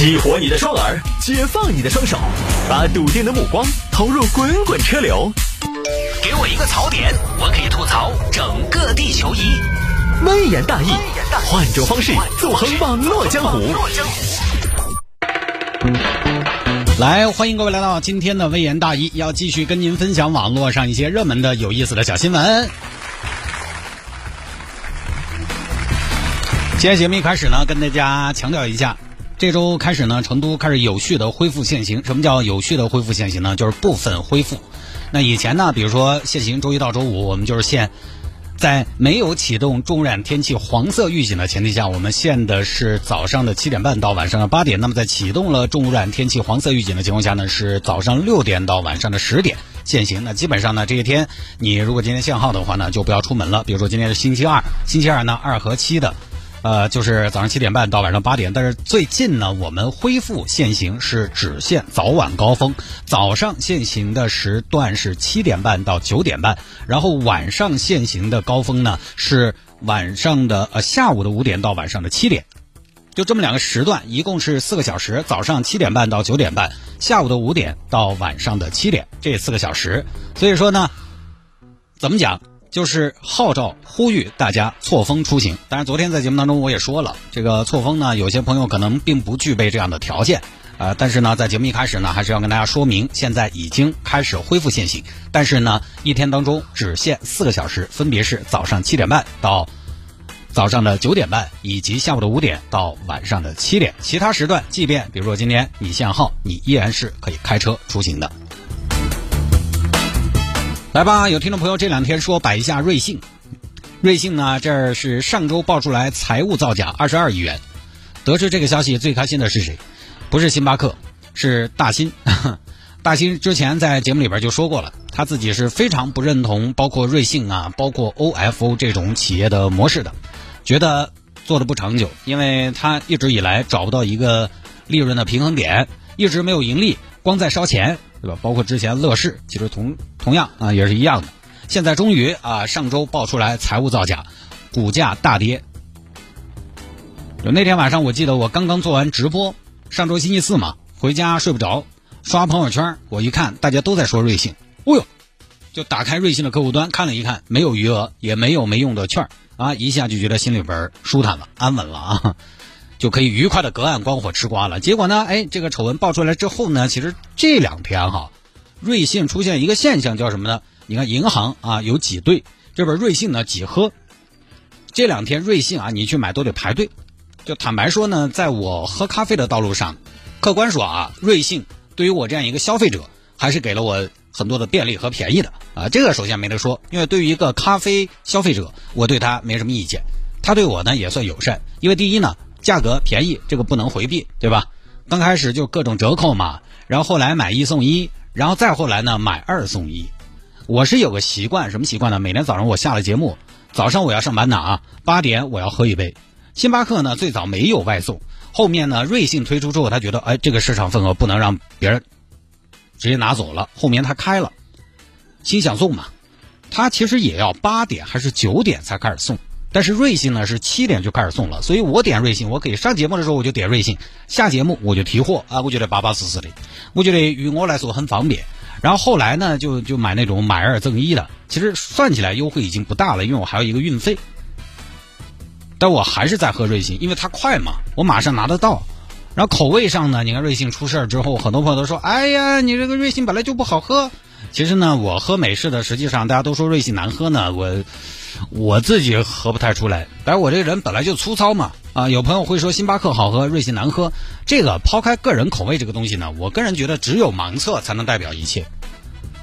激活你的双耳，解放你的双手，把笃定的目光投入滚滚车流。给我一个槽点，我可以吐槽整个地球仪。微言大义，换种方式纵横网络江湖。来，欢迎各位来到今天的微言大义，要继续跟您分享网络上一些热门的、有意思的小新闻。今天节目一开始呢，跟大家强调一下，这周开始呢，成都开始有序的恢复限行。什么叫有序的恢复限行呢？就是部分恢复。那以前呢，比如说限行周一到周五，我们就是限在没有启动重污染天气黄色预警的前提下，我们限的是早上的七点半到晚上的八点。那么在启动了重污染天气黄色预警的情况下呢，是早上六点到晚上的十点限行。那基本上呢，这一天你如果今天限号的话呢，就不要出门了。比如说今天是星期二，星期二呢二和七的。呃，就是早上七点半到晚上八点，但是最近呢，我们恢复限行是只限早晚高峰。早上限行的时段是七点半到九点半，然后晚上限行的高峰呢是晚上的呃下午的五点到晚上的七点，就这么两个时段，一共是四个小时，早上七点半到九点半，下午的五点到晚上的七点，这四个小时。所以说呢，怎么讲？就是号召呼吁大家错峰出行。当然，昨天在节目当中我也说了，这个错峰呢，有些朋友可能并不具备这样的条件，呃，但是呢，在节目一开始呢，还是要跟大家说明，现在已经开始恢复限行，但是呢，一天当中只限四个小时，分别是早上七点半到早上的九点半，以及下午的五点到晚上的七点。其他时段，即便比如说今天你限号，你依然是可以开车出行的。来吧，有听众朋友这两天说摆一下瑞幸，瑞幸呢这是上周爆出来财务造假二十二亿元，得知这个消息最开心的是谁？不是星巴克，是大新。大新之前在节目里边就说过了，他自己是非常不认同包括瑞幸啊、包括 OFO 这种企业的模式的，觉得做的不长久，因为他一直以来找不到一个利润的平衡点，一直没有盈利，光在烧钱。对吧？包括之前乐视，其实同同样啊也是一样的。现在终于啊上周爆出来财务造假，股价大跌。就那天晚上，我记得我刚刚做完直播，上周星期四嘛，回家睡不着，刷朋友圈，我一看大家都在说瑞幸，哦呦，就打开瑞幸的客户端看了一看，没有余额，也没有没用的券啊，一下就觉得心里边舒坦了，安稳了啊。就可以愉快的隔岸观火吃瓜了。结果呢，哎，这个丑闻爆出来之后呢，其实这两天哈，瑞幸出现一个现象，叫什么呢？你看银行啊有挤兑，这边瑞幸呢挤喝。这两天瑞幸啊，你去买都得排队。就坦白说呢，在我喝咖啡的道路上，客观说啊，瑞幸对于我这样一个消费者，还是给了我很多的便利和便宜的啊。这个首先没得说，因为对于一个咖啡消费者，我对他没什么意见，他对我呢也算友善，因为第一呢。价格便宜，这个不能回避，对吧？刚开始就各种折扣嘛，然后后来买一送一，然后再后来呢买二送一。我是有个习惯，什么习惯呢？每天早上我下了节目，早上我要上班的啊，八点我要喝一杯。星巴克呢最早没有外送，后面呢瑞幸推出之后，他觉得哎这个市场份额不能让别人直接拿走了，后面他开了，心想送嘛，他其实也要八点还是九点才开始送。但是瑞幸呢是七点就开始送了，所以我点瑞幸，我可以上节目的时候我就点瑞幸，下节目我就提货啊，我觉得巴巴适适的，我觉得于我来说很方便。然后后来呢就就买那种买二赠一的，其实算起来优惠已经不大了，因为我还有一个运费。但我还是在喝瑞幸，因为它快嘛，我马上拿得到。然后口味上呢，你看瑞幸出事儿之后，很多朋友都说，哎呀，你这个瑞幸本来就不好喝。其实呢，我喝美式的，实际上大家都说瑞幸难喝呢，我。我自己喝不太出来，但是我这个人本来就粗糙嘛。啊，有朋友会说星巴克好喝，瑞幸难喝。这个抛开个人口味这个东西呢，我个人觉得只有盲测才能代表一切。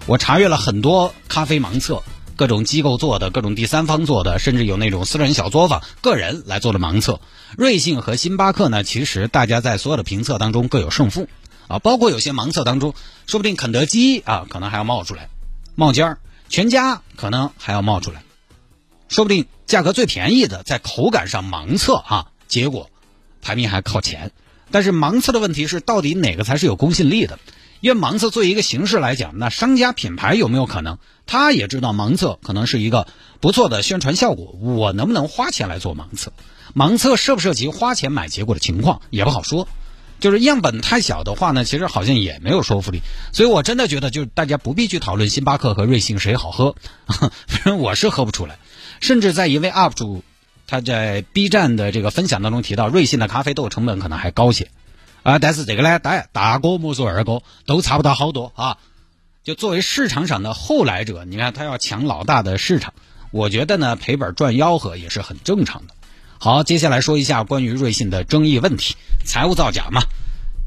我查阅了很多咖啡盲测，各种机构做的，各种第三方做的，甚至有那种私人小作坊、个人来做的盲测。瑞幸和星巴克呢，其实大家在所有的评测当中各有胜负啊，包括有些盲测当中，说不定肯德基啊可能还要冒出来，冒尖儿，全家可能还要冒出来。说不定价格最便宜的，在口感上盲测啊，结果排名还靠前。但是盲测的问题是，到底哪个才是有公信力的？因为盲测作为一个形式来讲，那商家品牌有没有可能？他也知道盲测可能是一个不错的宣传效果，我能不能花钱来做盲测？盲测涉不涉及花钱买结果的情况也不好说。就是样本太小的话呢，其实好像也没有说服力。所以我真的觉得，就是大家不必去讨论星巴克和瑞幸谁好喝，反正我是喝不出来。甚至在一位 UP 主他在 B 站的这个分享当中提到，瑞幸的咖啡豆成本可能还高些啊。但是这个呢，大大哥莫说二哥都差不到好多啊。就作为市场上的后来者，你看他要抢老大的市场，我觉得呢赔本赚吆喝也是很正常的。好，接下来说一下关于瑞幸的争议问题，财务造假嘛。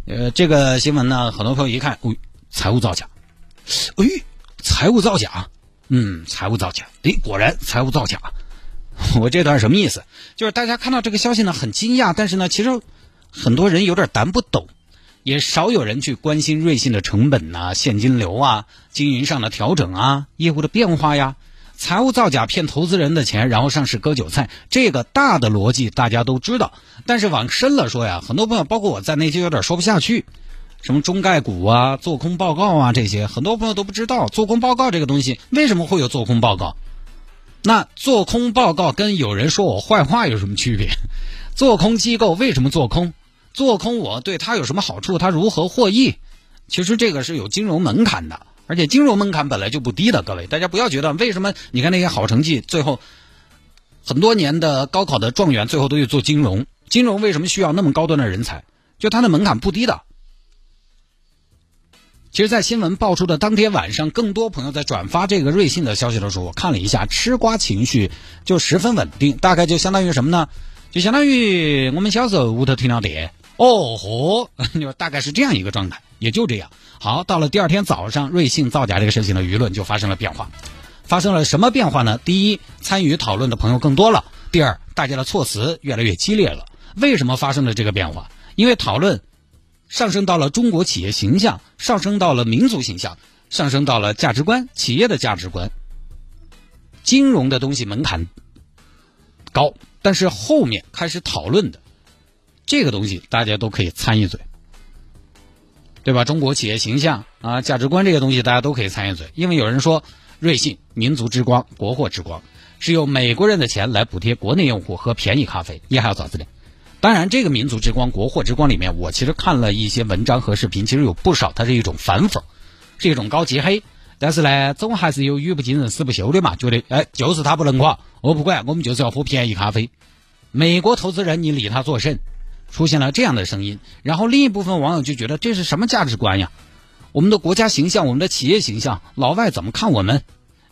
呃，这个新闻呢，很多朋友一看，哦，财务造假，哎，财务造假，嗯，财务造假，哎，果然财务造假。我这段什么意思？就是大家看到这个消息呢，很惊讶，但是呢，其实很多人有点胆不懂，也少有人去关心瑞幸的成本呐、现金流啊、经营上的调整啊、业务的变化呀。财务造假骗投资人的钱，然后上市割韭菜，这个大的逻辑大家都知道。但是往深了说呀，很多朋友包括我在内就有点说不下去。什么中概股啊、做空报告啊这些，很多朋友都不知道。做空报告这个东西为什么会有做空报告？那做空报告跟有人说我坏话有什么区别？做空机构为什么做空？做空我对他有什么好处？他如何获益？其实这个是有金融门槛的。而且金融门槛本来就不低的，各位，大家不要觉得为什么你看那些好成绩，最后很多年的高考的状元，最后都去做金融。金融为什么需要那么高端的人才？就它的门槛不低的。其实，在新闻爆出的当天晚上，更多朋友在转发这个瑞幸的消息的时候，我看了一下，吃瓜情绪就十分稳定，大概就相当于什么呢？就相当于我们小时候屋头停了电，哦豁，就大概是这样一个状态，也就这样。好，到了第二天早上，瑞幸造假这个事情的舆论就发生了变化。发生了什么变化呢？第一，参与讨论的朋友更多了；第二，大家的措辞越来越激烈了。为什么发生了这个变化？因为讨论上升到了中国企业形象，上升到了民族形象，上升到了价值观，企业的价值观。金融的东西门槛高，但是后面开始讨论的这个东西，大家都可以参一嘴。对吧？中国企业形象啊，价值观这些东西，大家都可以参与嘴。因为有人说，瑞幸民族之光、国货之光，是用美国人的钱来补贴国内用户喝便宜咖啡，你还要咋子的？当然，这个民族之光、国货之光里面，我其实看了一些文章和视频，其实有不少它是一种反讽，是一种高级黑。但是呢，总还是有语不惊人死不休的嘛，觉得哎，就是他不能垮，我不管，我们就是要喝便宜咖啡。美国投资人，你理他作甚？出现了这样的声音，然后另一部分网友就觉得这是什么价值观呀？我们的国家形象，我们的企业形象，老外怎么看我们？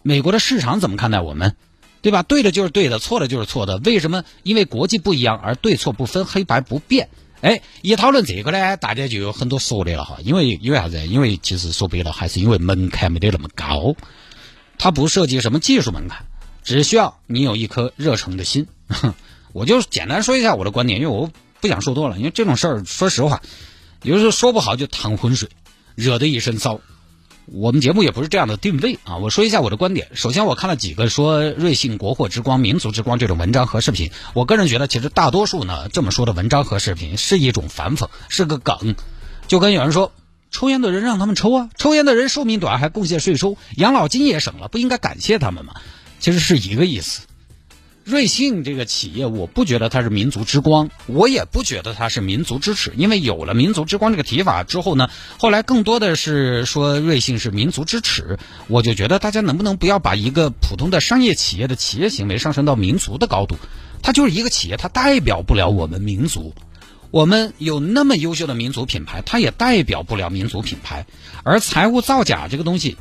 美国的市场怎么看待我们？对吧？对的就是对的，错的就是错的。为什么？因为国际不一样而对错不分，黑白不变。哎，一讨论这个呢，大家就有很多说的了哈。因为因为啥子？因为其实说白了，还是因为门槛没得那么高，它不涉及什么技术门槛，只需要你有一颗热诚的心。我就简单说一下我的观点，因为我。不想说多了，因为这种事儿，说实话，有时候说不好就淌浑水，惹得一身骚。我们节目也不是这样的定位啊。我说一下我的观点。首先，我看了几个说瑞幸国货之光、民族之光这种文章和视频，我个人觉得，其实大多数呢这么说的文章和视频是一种反讽，是个梗。就跟有人说，抽烟的人让他们抽啊，抽烟的人寿命短还贡献税收，养老金也省了，不应该感谢他们吗？其实是一个意思。瑞幸这个企业，我不觉得它是民族之光，我也不觉得它是民族之耻。因为有了民族之光这个提法之后呢，后来更多的是说瑞幸是民族之耻。我就觉得大家能不能不要把一个普通的商业企业的企业行为上升到民族的高度？它就是一个企业，它代表不了我们民族。我们有那么优秀的民族品牌，它也代表不了民族品牌。而财务造假这个东西，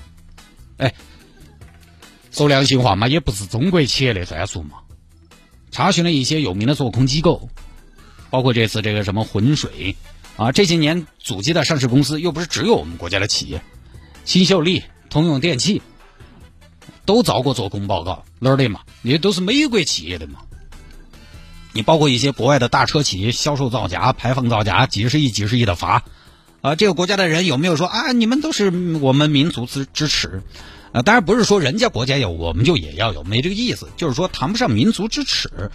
哎，说良心话嘛，也不是中国企业的专属嘛。查询了一些有名的做空机构，包括这次这个什么浑水，啊，这些年阻击的上市公司又不是只有我们国家的企业，新秀丽、通用电气都遭过做空报告，哪儿的嘛？也都是美国企业的嘛。你包括一些国外的大车企销售造假、排放造假，几十亿、几十亿的罚，啊，这个国家的人有没有说啊？你们都是我们民族之支持？啊，当然不是说人家国家有，我们就也要有，没这个意思。就是说谈不上民族之耻，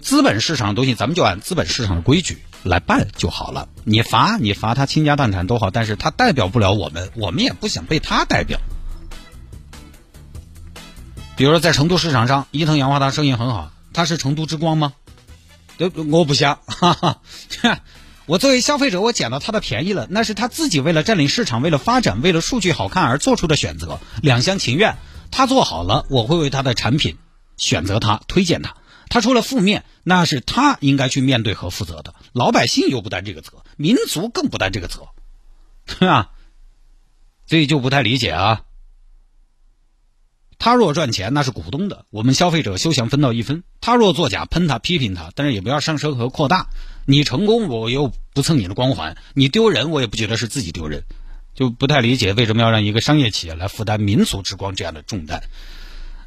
资本市场的东西，咱们就按资本市场的规矩来办就好了。你罚你罚他倾家荡产都好，但是他代表不了我们，我们也不想被他代表。比如说在成都市场上，伊藤洋华堂生意很好，他是成都之光吗？对，我不想，哈哈。我作为消费者，我捡到他的便宜了，那是他自己为了占领市场、为了发展、为了数据好看而做出的选择，两厢情愿。他做好了，我会为他的产品选择他、推荐他。他出了负面，那是他应该去面对和负责的。老百姓又不担这个责，民族更不担这个责，对吧？所以就不太理解啊。他若赚钱，那是股东的，我们消费者休想分到一分。他若作假，喷他、批评他，但是也不要上升和扩大。你成功，我又不蹭你的光环；你丢人，我也不觉得是自己丢人。就不太理解为什么要让一个商业企业来负担民族之光这样的重担。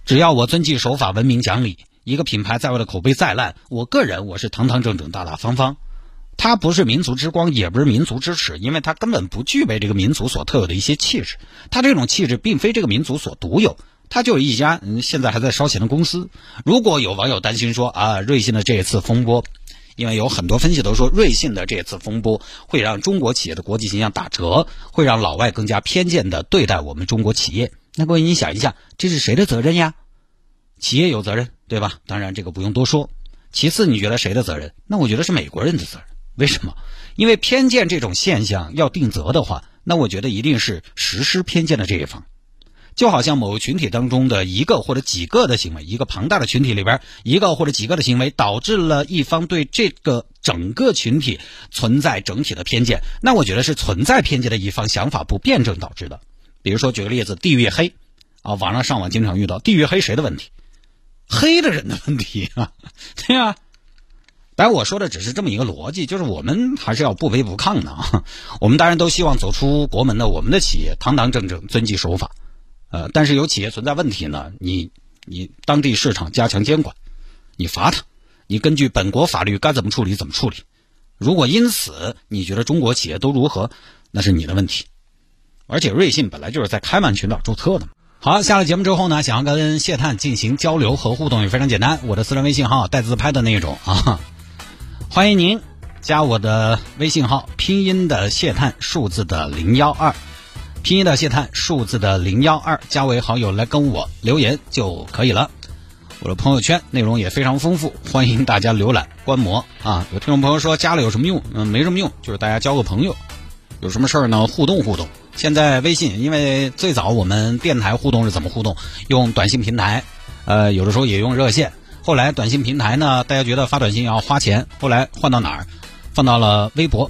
只要我遵纪守法、文明讲理，一个品牌在外的口碑再烂，我个人我是堂堂正正、大大方方。他不是民族之光，也不是民族之耻，因为他根本不具备这个民族所特有的一些气质。他这种气质并非这个民族所独有。他就是一家嗯，现在还在烧钱的公司。如果有网友担心说啊，瑞幸的这一次风波，因为有很多分析都说瑞信的这次风波会让中国企业的国际形象打折，会让老外更加偏见的对待我们中国企业。那各位你想一下，这是谁的责任呀？企业有责任，对吧？当然这个不用多说。其次，你觉得谁的责任？那我觉得是美国人的责任。为什么？因为偏见这种现象要定责的话，那我觉得一定是实施偏见的这一方。就好像某个群体当中的一个或者几个的行为，一个庞大的群体里边一个或者几个的行为，导致了一方对这个整个群体存在整体的偏见，那我觉得是存在偏见的一方想法不辩证导致的。比如说举个例子，地域黑啊，网上上网经常遇到地域黑谁的问题？黑的人的问题啊，对啊。但我说的只是这么一个逻辑，就是我们还是要不卑不亢的啊。我们当然都希望走出国门的我们的企业堂堂正正、遵纪守法。呃，但是有企业存在问题呢，你你当地市场加强监管，你罚他，你根据本国法律该怎么处理怎么处理。如果因此你觉得中国企业都如何，那是你的问题。而且瑞信本来就是在开曼群岛注册的嘛。好，下了节目之后呢，想要跟谢探进行交流和互动也非常简单，我的私人微信号带自拍的那种啊，欢迎您加我的微信号，拼音的谢探，数字的零幺二。拼音的谢探，数字的零幺二，加为好友来跟我留言就可以了。我的朋友圈内容也非常丰富，欢迎大家浏览观摩啊。有听众朋友说加了有什么用？嗯，没什么用，就是大家交个朋友。有什么事儿呢？互动互动。现在微信，因为最早我们电台互动是怎么互动？用短信平台，呃，有的时候也用热线。后来短信平台呢，大家觉得发短信要花钱，后来换到哪儿？放到了微博。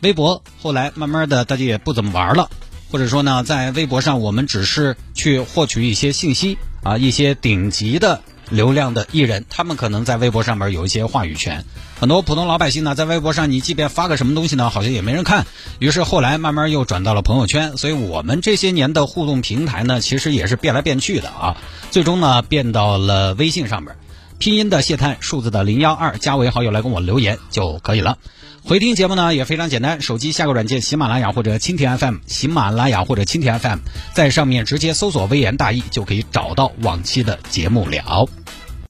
微博后来慢慢的大家也不怎么玩了。或者说呢，在微博上，我们只是去获取一些信息啊，一些顶级的流量的艺人，他们可能在微博上面有一些话语权。很多普通老百姓呢，在微博上，你即便发个什么东西呢，好像也没人看。于是后来慢慢又转到了朋友圈。所以我们这些年的互动平台呢，其实也是变来变去的啊。最终呢，变到了微信上面，拼音的谢探，数字的零幺二，加为好友来跟我留言就可以了。回听节目呢也非常简单，手机下个软件喜马拉雅或者蜻蜓 FM，喜马拉雅或者蜻蜓 FM，在上面直接搜索“微言大义”就可以找到往期的节目了。